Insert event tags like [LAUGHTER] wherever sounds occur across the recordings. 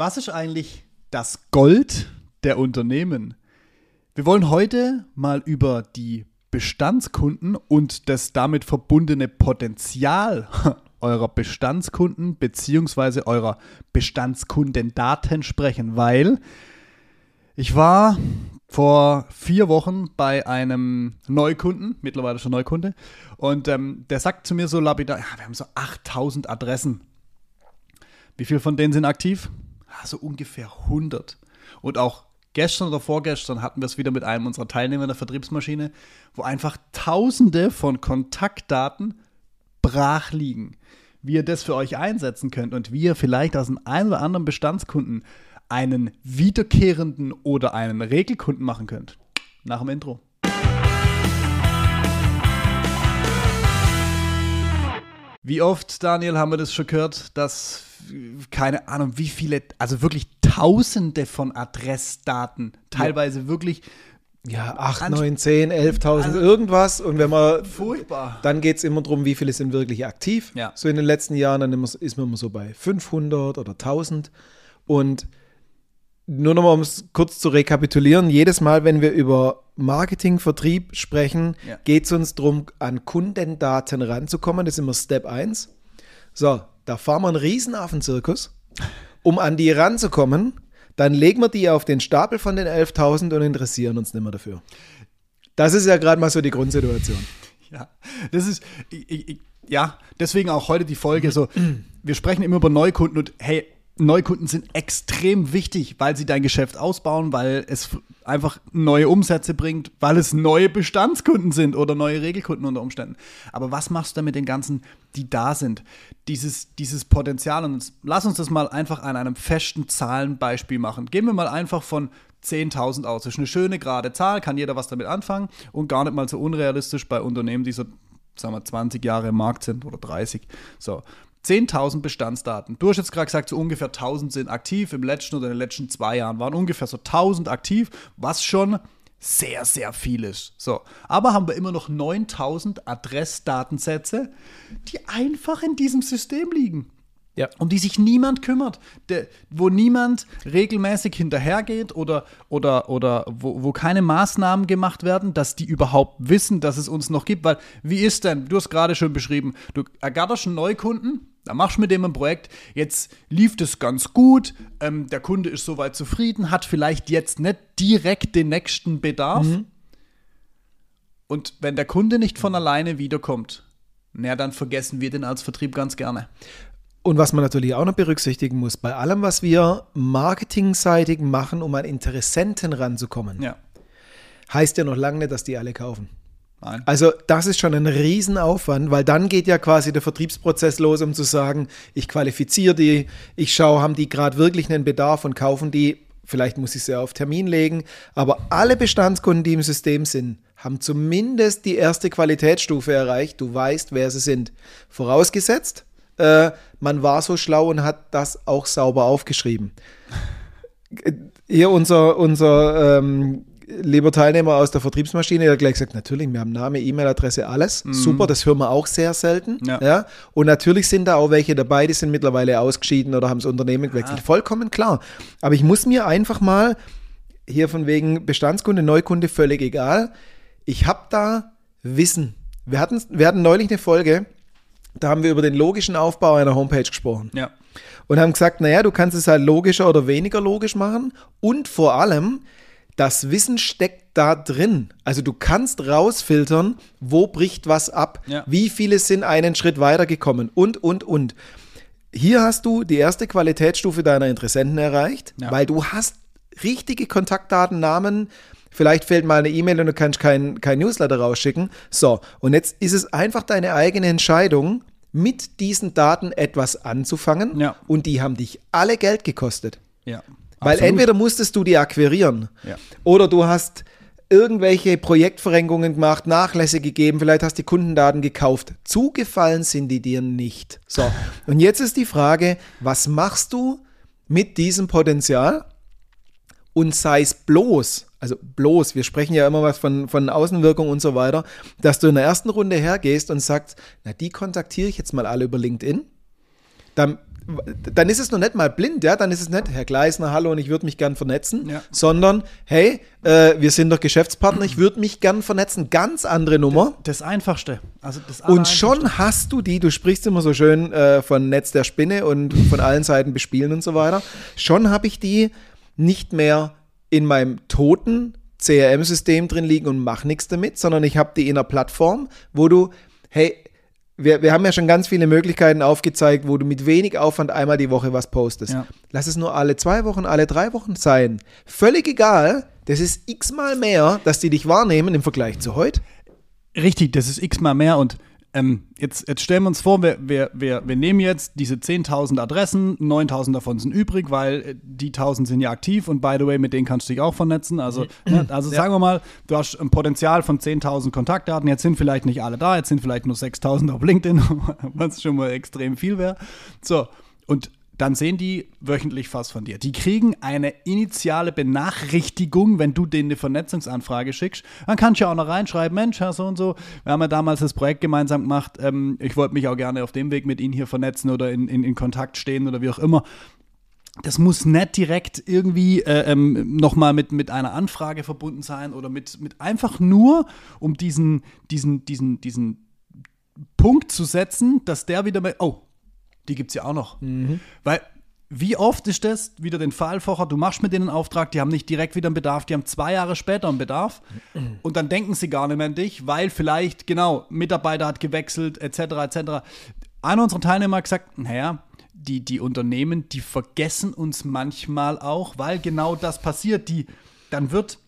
Was ist eigentlich das Gold der Unternehmen? Wir wollen heute mal über die Bestandskunden und das damit verbundene Potenzial [LAUGHS] eurer Bestandskunden bzw. eurer Bestandskundendaten sprechen, weil ich war vor vier Wochen bei einem Neukunden, mittlerweile schon Neukunde, und ähm, der sagt zu mir so lapidar, ja, wir haben so 8000 Adressen. Wie viele von denen sind aktiv? So ungefähr 100. Und auch gestern oder vorgestern hatten wir es wieder mit einem unserer Teilnehmer der Vertriebsmaschine, wo einfach Tausende von Kontaktdaten brach liegen. Wie ihr das für euch einsetzen könnt und wie ihr vielleicht aus dem einen oder anderen Bestandskunden einen wiederkehrenden oder einen Regelkunden machen könnt. Nach dem Intro. Wie oft, Daniel, haben wir das schon gehört, dass keine Ahnung, wie viele, also wirklich Tausende von Adressdaten, teilweise ja. wirklich. Ja, 8, 9, 10, 11.000 also irgendwas. Und wenn man. Furchtbar. Dann geht es immer darum, wie viele sind wirklich aktiv. Ja. So in den letzten Jahren, dann ist man immer so bei 500 oder 1000. Und nur nochmal, um es kurz zu rekapitulieren: jedes Mal, wenn wir über Marketing, Vertrieb sprechen, ja. geht es uns darum, an Kundendaten ranzukommen. Das ist immer Step 1. So, da fahren wir einen Riesenaffenzirkus, um an die ranzukommen. Dann legen wir die auf den Stapel von den 11.000 und interessieren uns nicht mehr dafür. Das ist ja gerade mal so die Grundsituation. Ja, das ist, ich, ich, ja, deswegen auch heute die Folge so, wir sprechen immer über Neukunden und hey, Neukunden sind extrem wichtig, weil sie dein Geschäft ausbauen, weil es einfach neue Umsätze bringt, weil es neue Bestandskunden sind oder neue Regelkunden unter Umständen. Aber was machst du denn mit den ganzen, die da sind? Dieses, dieses Potenzial. Und lass uns das mal einfach an einem festen Zahlenbeispiel machen. Gehen wir mal einfach von 10.000 aus. Das ist eine schöne gerade Zahl, kann jeder was damit anfangen und gar nicht mal so unrealistisch bei Unternehmen, die so sagen wir, 20 Jahre im Markt sind oder 30. So, 10.000 Bestandsdaten. Du hast jetzt gerade gesagt, so ungefähr 1.000 sind aktiv. Im letzten oder in den letzten zwei Jahren waren ungefähr so 1.000 aktiv, was schon sehr, sehr viel ist. So, aber haben wir immer noch 9.000 Adressdatensätze, die einfach in diesem System liegen. Ja. Um die sich niemand kümmert, der, wo niemand regelmäßig hinterhergeht oder, oder, oder wo, wo keine Maßnahmen gemacht werden, dass die überhaupt wissen, dass es uns noch gibt. Weil, wie ist denn, du hast gerade schon beschrieben, du ergatterst einen Neukunden, da machst du mit dem ein Projekt, jetzt lief das ganz gut, ähm, der Kunde ist soweit zufrieden, hat vielleicht jetzt nicht direkt den nächsten Bedarf. Mhm. Und wenn der Kunde nicht von alleine wiederkommt, na, dann vergessen wir den als Vertrieb ganz gerne. Und was man natürlich auch noch berücksichtigen muss, bei allem, was wir marketingseitig machen, um an Interessenten ranzukommen, ja. heißt ja noch lange nicht, dass die alle kaufen. Nein. Also das ist schon ein Riesenaufwand, weil dann geht ja quasi der Vertriebsprozess los, um zu sagen, ich qualifiziere die, ich schaue, haben die gerade wirklich einen Bedarf und kaufen die, vielleicht muss ich sie auf Termin legen, aber alle Bestandskunden, die im System sind, haben zumindest die erste Qualitätsstufe erreicht, du weißt, wer sie sind. Vorausgesetzt, äh, man war so schlau und hat das auch sauber aufgeschrieben. Hier unser, unser ähm, lieber Teilnehmer aus der Vertriebsmaschine, der hat gleich gesagt, natürlich, wir haben Name, E-Mail-Adresse, alles. Mhm. Super, das hören wir auch sehr selten. Ja. ja. Und natürlich sind da auch welche dabei, die sind mittlerweile ausgeschieden oder haben das Unternehmen gewechselt. Ja. Vollkommen klar. Aber ich muss mir einfach mal, hier von wegen Bestandskunde, Neukunde, völlig egal. Ich habe da Wissen. Wir hatten, wir hatten neulich eine Folge, da haben wir über den logischen Aufbau einer Homepage gesprochen. Ja. Und haben gesagt, naja, du kannst es halt logischer oder weniger logisch machen. Und vor allem, das Wissen steckt da drin. Also du kannst rausfiltern, wo bricht was ab, ja. wie viele sind einen Schritt weitergekommen und, und, und. Hier hast du die erste Qualitätsstufe deiner Interessenten erreicht, ja. weil du hast richtige Kontaktdaten, Namen, Vielleicht fehlt mal eine E-Mail und du kannst kein, kein Newsletter rausschicken. So, und jetzt ist es einfach deine eigene Entscheidung, mit diesen Daten etwas anzufangen. Ja. Und die haben dich alle Geld gekostet. Ja. Weil absolut. entweder musstest du die akquirieren ja. oder du hast irgendwelche Projektverrenkungen gemacht, Nachlässe gegeben, vielleicht hast du die Kundendaten gekauft. Zugefallen sind die dir nicht. So, und jetzt ist die Frage, was machst du mit diesem Potenzial? Und sei es bloß, also bloß, wir sprechen ja immer was von, von Außenwirkung und so weiter, dass du in der ersten Runde hergehst und sagst, na, die kontaktiere ich jetzt mal alle über LinkedIn. Dann, dann ist es noch nicht mal blind, ja, dann ist es nicht, Herr Gleisner, hallo und ich würde mich gern vernetzen, ja. sondern, hey, äh, wir sind doch Geschäftspartner, ich würde mich gern vernetzen. Ganz andere Nummer. Das, das Einfachste. Also das und schon hast du die, du sprichst immer so schön äh, von Netz der Spinne und von allen Seiten bespielen und so weiter. Schon habe ich die nicht mehr in meinem toten CRM-System drin liegen und mache nichts damit, sondern ich habe die in einer Plattform, wo du, hey, wir, wir haben ja schon ganz viele Möglichkeiten aufgezeigt, wo du mit wenig Aufwand einmal die Woche was postest. Ja. Lass es nur alle zwei Wochen, alle drei Wochen sein. Völlig egal. Das ist x-mal mehr, dass die dich wahrnehmen im Vergleich zu heute. Richtig, das ist x-mal mehr und ähm, jetzt, jetzt stellen wir uns vor, wir, wir, wir, wir nehmen jetzt diese 10.000 Adressen, 9.000 davon sind übrig, weil äh, die 1.000 sind ja aktiv und by the way, mit denen kannst du dich auch vernetzen. Also, [LAUGHS] ne, also ja. sagen wir mal, du hast ein Potenzial von 10.000 Kontaktdaten, jetzt sind vielleicht nicht alle da, jetzt sind vielleicht nur 6.000 auf LinkedIn, [LAUGHS] was schon mal extrem viel wäre. So, und dann sehen die wöchentlich fast von dir. Die kriegen eine initiale Benachrichtigung, wenn du denen eine Vernetzungsanfrage schickst. Dann kannst du ja auch noch reinschreiben, Mensch, Herr so und so, wir haben ja damals das Projekt gemeinsam gemacht, ähm, ich wollte mich auch gerne auf dem Weg mit Ihnen hier vernetzen oder in, in, in Kontakt stehen oder wie auch immer. Das muss nicht direkt irgendwie äh, ähm, nochmal mit, mit einer Anfrage verbunden sein oder mit, mit einfach nur, um diesen, diesen, diesen, diesen Punkt zu setzen, dass der wieder mal, oh, die gibt es ja auch noch. Mhm. Weil wie oft ist das wieder den Fall vorher, du machst mit denen einen Auftrag, die haben nicht direkt wieder einen Bedarf, die haben zwei Jahre später einen Bedarf mhm. und dann denken sie gar nicht mehr an dich, weil vielleicht, genau, Mitarbeiter hat gewechselt, etc., etc. Einer unserer Teilnehmer hat gesagt, naja, die, die Unternehmen, die vergessen uns manchmal auch, weil genau das passiert. Die, dann wird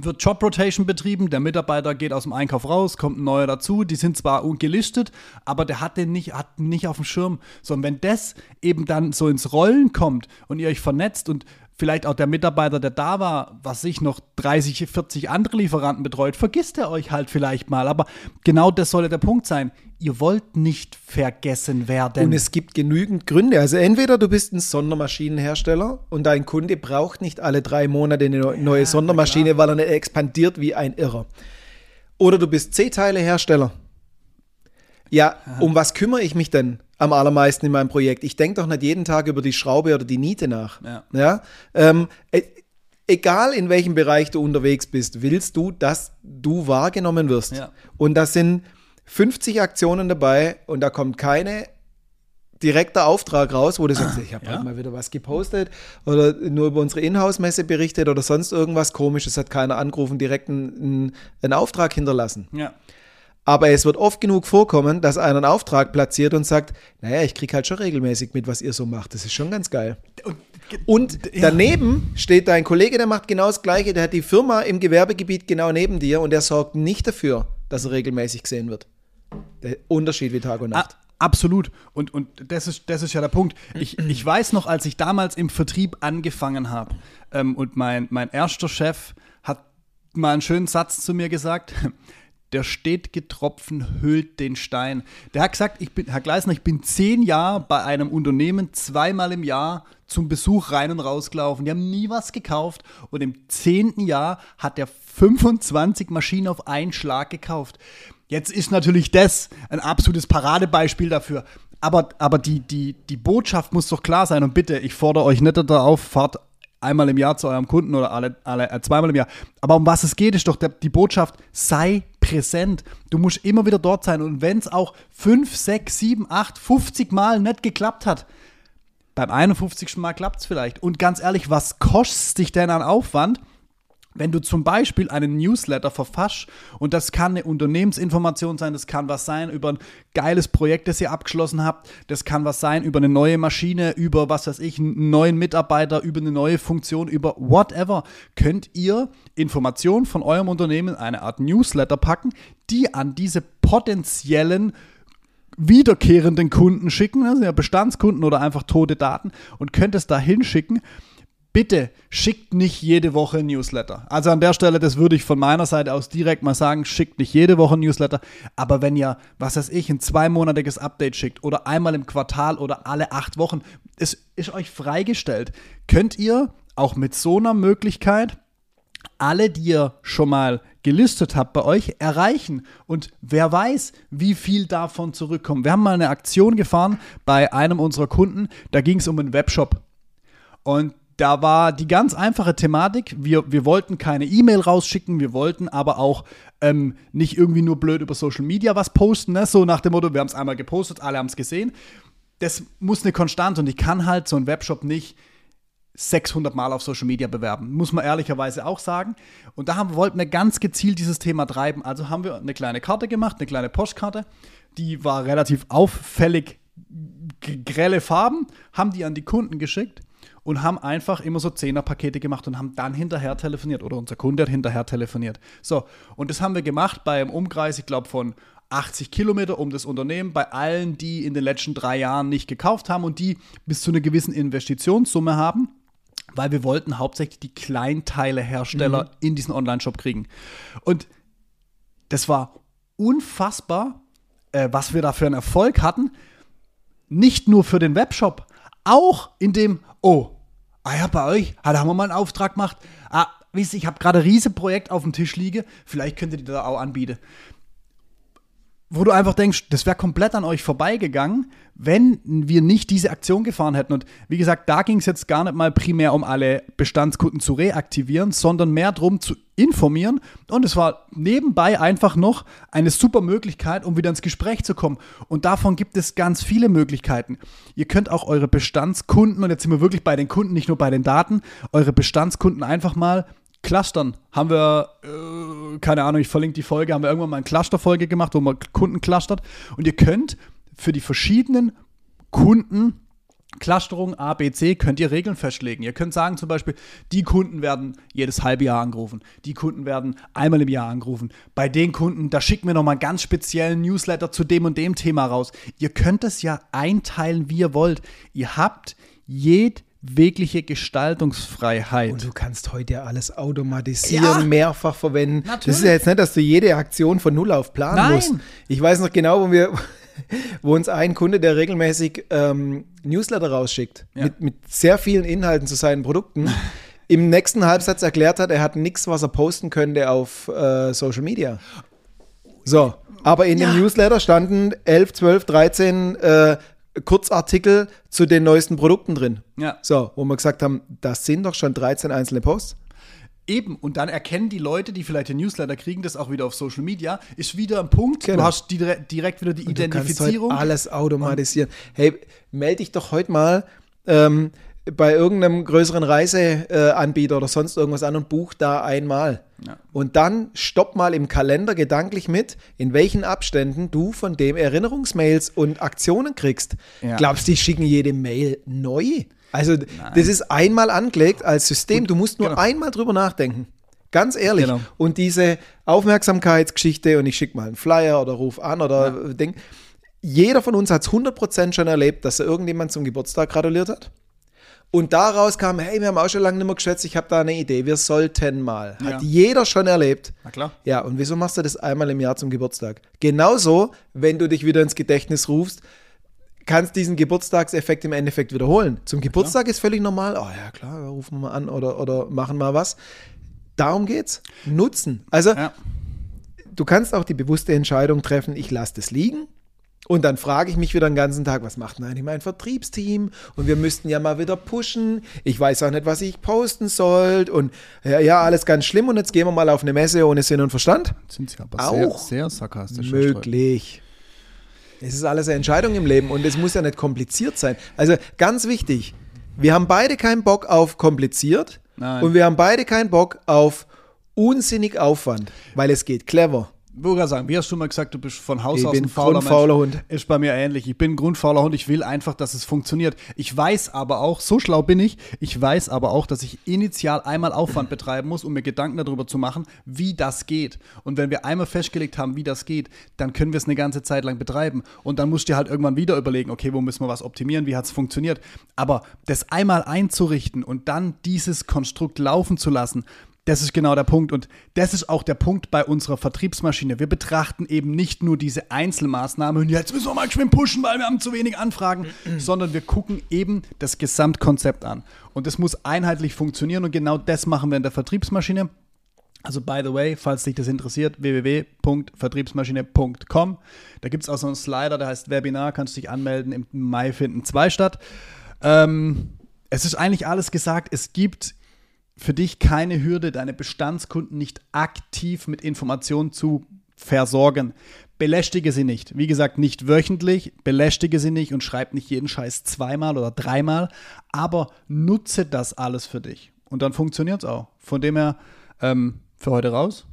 wird Job Rotation betrieben, der Mitarbeiter geht aus dem Einkauf raus, kommt ein neuer dazu, die sind zwar gelistet, aber der hat den nicht, hat nicht auf dem Schirm. So, und wenn das eben dann so ins Rollen kommt und ihr euch vernetzt und vielleicht auch der Mitarbeiter, der da war, was sich noch 30, 40 andere Lieferanten betreut, vergisst er euch halt vielleicht mal. Aber genau das sollte der Punkt sein. Ihr wollt nicht vergessen werden. Und es gibt genügend Gründe. Also entweder du bist ein Sondermaschinenhersteller und dein Kunde braucht nicht alle drei Monate eine neue ja, Sondermaschine, weil er nicht expandiert wie ein Irrer. Oder du bist C-Teile-Hersteller. Ja, um was kümmere ich mich denn? Am allermeisten in meinem Projekt. Ich denke doch nicht jeden Tag über die Schraube oder die Niete nach. Ja. ja? Ähm, e egal in welchem Bereich du unterwegs bist, willst du, dass du wahrgenommen wirst. Ja. Und das sind 50 Aktionen dabei und da kommt keine direkter Auftrag raus, wo du sagst, ich habe ja. halt mal wieder was gepostet oder nur über unsere Inhouse-Messe berichtet oder sonst irgendwas komisches, hat keiner angerufen, direkt einen, einen Auftrag hinterlassen. Ja. Aber es wird oft genug vorkommen, dass einer einen Auftrag platziert und sagt, naja, ich kriege halt schon regelmäßig mit, was ihr so macht. Das ist schon ganz geil. Und, und daneben steht dein Kollege, der macht genau das Gleiche. Der hat die Firma im Gewerbegebiet genau neben dir und der sorgt nicht dafür, dass er regelmäßig gesehen wird. Der Unterschied wie Tag und Nacht. Absolut. Und, und das, ist, das ist ja der Punkt. Ich, ich weiß noch, als ich damals im Vertrieb angefangen habe ähm, und mein, mein erster Chef hat mal einen schönen Satz zu mir gesagt der stetige Tropfen hüllt den Stein. Der hat gesagt, ich bin, Herr Gleisner, ich bin zehn Jahre bei einem Unternehmen zweimal im Jahr zum Besuch rein und rausgelaufen. Die haben nie was gekauft und im zehnten Jahr hat er 25 Maschinen auf einen Schlag gekauft. Jetzt ist natürlich das ein absolutes Paradebeispiel dafür. Aber, aber die, die, die Botschaft muss doch klar sein. Und bitte, ich fordere euch nicht darauf, fahrt einmal im Jahr zu eurem Kunden oder alle, alle äh, zweimal im Jahr. Aber um was es geht, ist doch der, die Botschaft, sei präsent. Du musst immer wieder dort sein. Und wenn es auch 5, 6, 7, 8, 50 Mal nicht geklappt hat, beim 51. Mal klappt es vielleicht. Und ganz ehrlich, was kostet dich denn an Aufwand? Wenn du zum Beispiel einen Newsletter verfasst und das kann eine Unternehmensinformation sein, das kann was sein über ein geiles Projekt, das ihr abgeschlossen habt, das kann was sein über eine neue Maschine, über was weiß ich, einen neuen Mitarbeiter, über eine neue Funktion, über whatever, könnt ihr Informationen von eurem Unternehmen, eine Art Newsletter packen, die an diese potenziellen wiederkehrenden Kunden schicken, also ja Bestandskunden oder einfach tote Daten und könnt es da hinschicken bitte schickt nicht jede Woche ein Newsletter. Also an der Stelle, das würde ich von meiner Seite aus direkt mal sagen, schickt nicht jede Woche ein Newsletter. Aber wenn ihr, was weiß ich, ein zweimonatiges Update schickt oder einmal im Quartal oder alle acht Wochen, es ist euch freigestellt, könnt ihr auch mit so einer Möglichkeit alle, die ihr schon mal gelistet habt bei euch, erreichen. Und wer weiß, wie viel davon zurückkommt. Wir haben mal eine Aktion gefahren bei einem unserer Kunden, da ging es um einen Webshop. Und da war die ganz einfache Thematik, wir, wir wollten keine E-Mail rausschicken, wir wollten aber auch ähm, nicht irgendwie nur blöd über Social Media was posten, ne? so nach dem Motto, wir haben es einmal gepostet, alle haben es gesehen. Das muss eine Konstante und ich kann halt so einen Webshop nicht 600 Mal auf Social Media bewerben, muss man ehrlicherweise auch sagen. Und da haben, wollten wir ganz gezielt dieses Thema treiben. Also haben wir eine kleine Karte gemacht, eine kleine Postkarte, die war relativ auffällig grelle Farben, haben die an die Kunden geschickt und haben einfach immer so Zehner-Pakete gemacht und haben dann hinterher telefoniert oder unser Kunde hat hinterher telefoniert. So, und das haben wir gemacht bei einem Umkreis, ich glaube, von 80 Kilometer um das Unternehmen bei allen, die in den letzten drei Jahren nicht gekauft haben und die bis zu einer gewissen Investitionssumme haben, weil wir wollten hauptsächlich die Kleinteilehersteller mhm. in diesen Online-Shop kriegen. Und das war unfassbar, äh, was wir da für einen Erfolg hatten. Nicht nur für den Webshop, auch in dem, oh, ah ja, bei euch, ah, da haben wir mal einen Auftrag gemacht. Ah, wisst ihr, ich habe gerade ein Riesenprojekt auf dem Tisch liegen, vielleicht könnt ihr die da auch anbieten wo du einfach denkst, das wäre komplett an euch vorbeigegangen, wenn wir nicht diese Aktion gefahren hätten. Und wie gesagt, da ging es jetzt gar nicht mal primär um alle Bestandskunden zu reaktivieren, sondern mehr darum zu informieren. Und es war nebenbei einfach noch eine super Möglichkeit, um wieder ins Gespräch zu kommen. Und davon gibt es ganz viele Möglichkeiten. Ihr könnt auch eure Bestandskunden, und jetzt sind wir wirklich bei den Kunden, nicht nur bei den Daten, eure Bestandskunden einfach mal Clustern haben wir, äh, keine Ahnung, ich verlinke die Folge, haben wir irgendwann mal eine Cluster-Folge gemacht, wo man Kunden clustert. Und ihr könnt für die verschiedenen Kunden Clusterung A, B, C könnt ihr Regeln festlegen. Ihr könnt sagen zum Beispiel, die Kunden werden jedes halbe Jahr angerufen, die Kunden werden einmal im Jahr angerufen. Bei den Kunden, da schicken wir nochmal einen ganz speziellen Newsletter zu dem und dem Thema raus. Ihr könnt es ja einteilen, wie ihr wollt. Ihr habt jed wirkliche Gestaltungsfreiheit. Und du kannst heute ja alles automatisieren, ja, mehrfach verwenden. Natürlich. Das ist ja jetzt nicht, dass du jede Aktion von null auf planen Nein. musst. Ich weiß noch genau, wo wir [LAUGHS] wo uns ein Kunde, der regelmäßig ähm, Newsletter rausschickt, ja. mit, mit sehr vielen Inhalten zu seinen Produkten, [LAUGHS] im nächsten Halbsatz erklärt hat, er hat nichts, was er posten könnte auf äh, Social Media. So, aber in ja. dem Newsletter standen 11, 12, 13 äh, Kurzartikel zu den neuesten Produkten drin. Ja. So, wo wir gesagt haben, das sind doch schon 13 einzelne Posts. Eben, und dann erkennen die Leute, die vielleicht den Newsletter kriegen, das auch wieder auf Social Media, ist wieder ein Punkt. Genau. Du hast direkt wieder die und Identifizierung. Du alles automatisieren. hey, melde dich doch heute mal ähm, bei irgendeinem größeren Reiseanbieter oder sonst irgendwas an und buch da einmal. Ja. Und dann stopp mal im Kalender gedanklich mit, in welchen Abständen du von dem Erinnerungsmails und Aktionen kriegst. Ja. Glaubst du, die schicken jede Mail neu? Also, Nein. das ist einmal angelegt als System. Und, du musst nur genau. einmal drüber nachdenken. Ganz ehrlich. Genau. Und diese Aufmerksamkeitsgeschichte und ich schicke mal einen Flyer oder ruf an oder ja. denk, jeder von uns hat es 100% schon erlebt, dass er irgendjemand zum Geburtstag gratuliert hat. Und daraus kam, hey, wir haben auch schon lange nicht mehr geschätzt, ich habe da eine Idee, wir sollten mal. Hat ja. jeder schon erlebt. Na klar. Ja, und wieso machst du das einmal im Jahr zum Geburtstag? Genauso, wenn du dich wieder ins Gedächtnis rufst, kannst diesen Geburtstagseffekt im Endeffekt wiederholen. Zum Geburtstag ja, ist völlig normal, oh ja klar, rufen wir mal an oder, oder machen mal was. Darum geht's. Nutzen. Also, ja. du kannst auch die bewusste Entscheidung treffen, ich lasse das liegen und dann frage ich mich wieder den ganzen Tag, was macht denn eigentlich mein Vertriebsteam? Und wir müssten ja mal wieder pushen. Ich weiß auch nicht, was ich posten soll. Und ja, ja, alles ganz schlimm. Und jetzt gehen wir mal auf eine Messe ohne Sinn und Verstand. Sind Sie aber auch sehr, sehr sarkastisch. Möglich. Es ist alles eine Entscheidung im Leben und es muss ja nicht kompliziert sein. Also ganz wichtig, wir haben beide keinen Bock auf kompliziert Nein. und wir haben beide keinen Bock auf unsinnig Aufwand, weil es geht clever würde sagen, wie hast du mal gesagt, du bist von Haus ich aus ein fauler, grundfauler Hund. Ist bei mir ähnlich. Ich bin ein grundfauler Hund. Ich will einfach, dass es funktioniert. Ich weiß aber auch, so schlau bin ich, ich weiß aber auch, dass ich initial einmal Aufwand betreiben muss, um mir Gedanken darüber zu machen, wie das geht. Und wenn wir einmal festgelegt haben, wie das geht, dann können wir es eine ganze Zeit lang betreiben. Und dann musst du dir halt irgendwann wieder überlegen, okay, wo müssen wir was optimieren, wie hat es funktioniert. Aber das einmal einzurichten und dann dieses Konstrukt laufen zu lassen, das ist genau der Punkt. Und das ist auch der Punkt bei unserer Vertriebsmaschine. Wir betrachten eben nicht nur diese Einzelmaßnahmen, jetzt müssen wir mal schwimmen pushen, weil wir haben zu wenig Anfragen, [CLEARS THROAT] sondern wir gucken eben das Gesamtkonzept an. Und das muss einheitlich funktionieren und genau das machen wir in der Vertriebsmaschine. Also, by the way, falls dich das interessiert, www.vertriebsmaschine.com. Da gibt es auch so einen Slider, der heißt Webinar, kannst dich anmelden. Im Mai finden zwei statt. Ähm, es ist eigentlich alles gesagt. Es gibt für dich keine Hürde, deine Bestandskunden nicht aktiv mit Informationen zu versorgen. Belästige sie nicht. Wie gesagt, nicht wöchentlich, belästige sie nicht und schreib nicht jeden Scheiß zweimal oder dreimal, aber nutze das alles für dich. Und dann funktioniert es auch. Von dem her, ähm, für heute raus.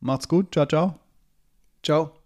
Macht's gut. Ciao, ciao. Ciao.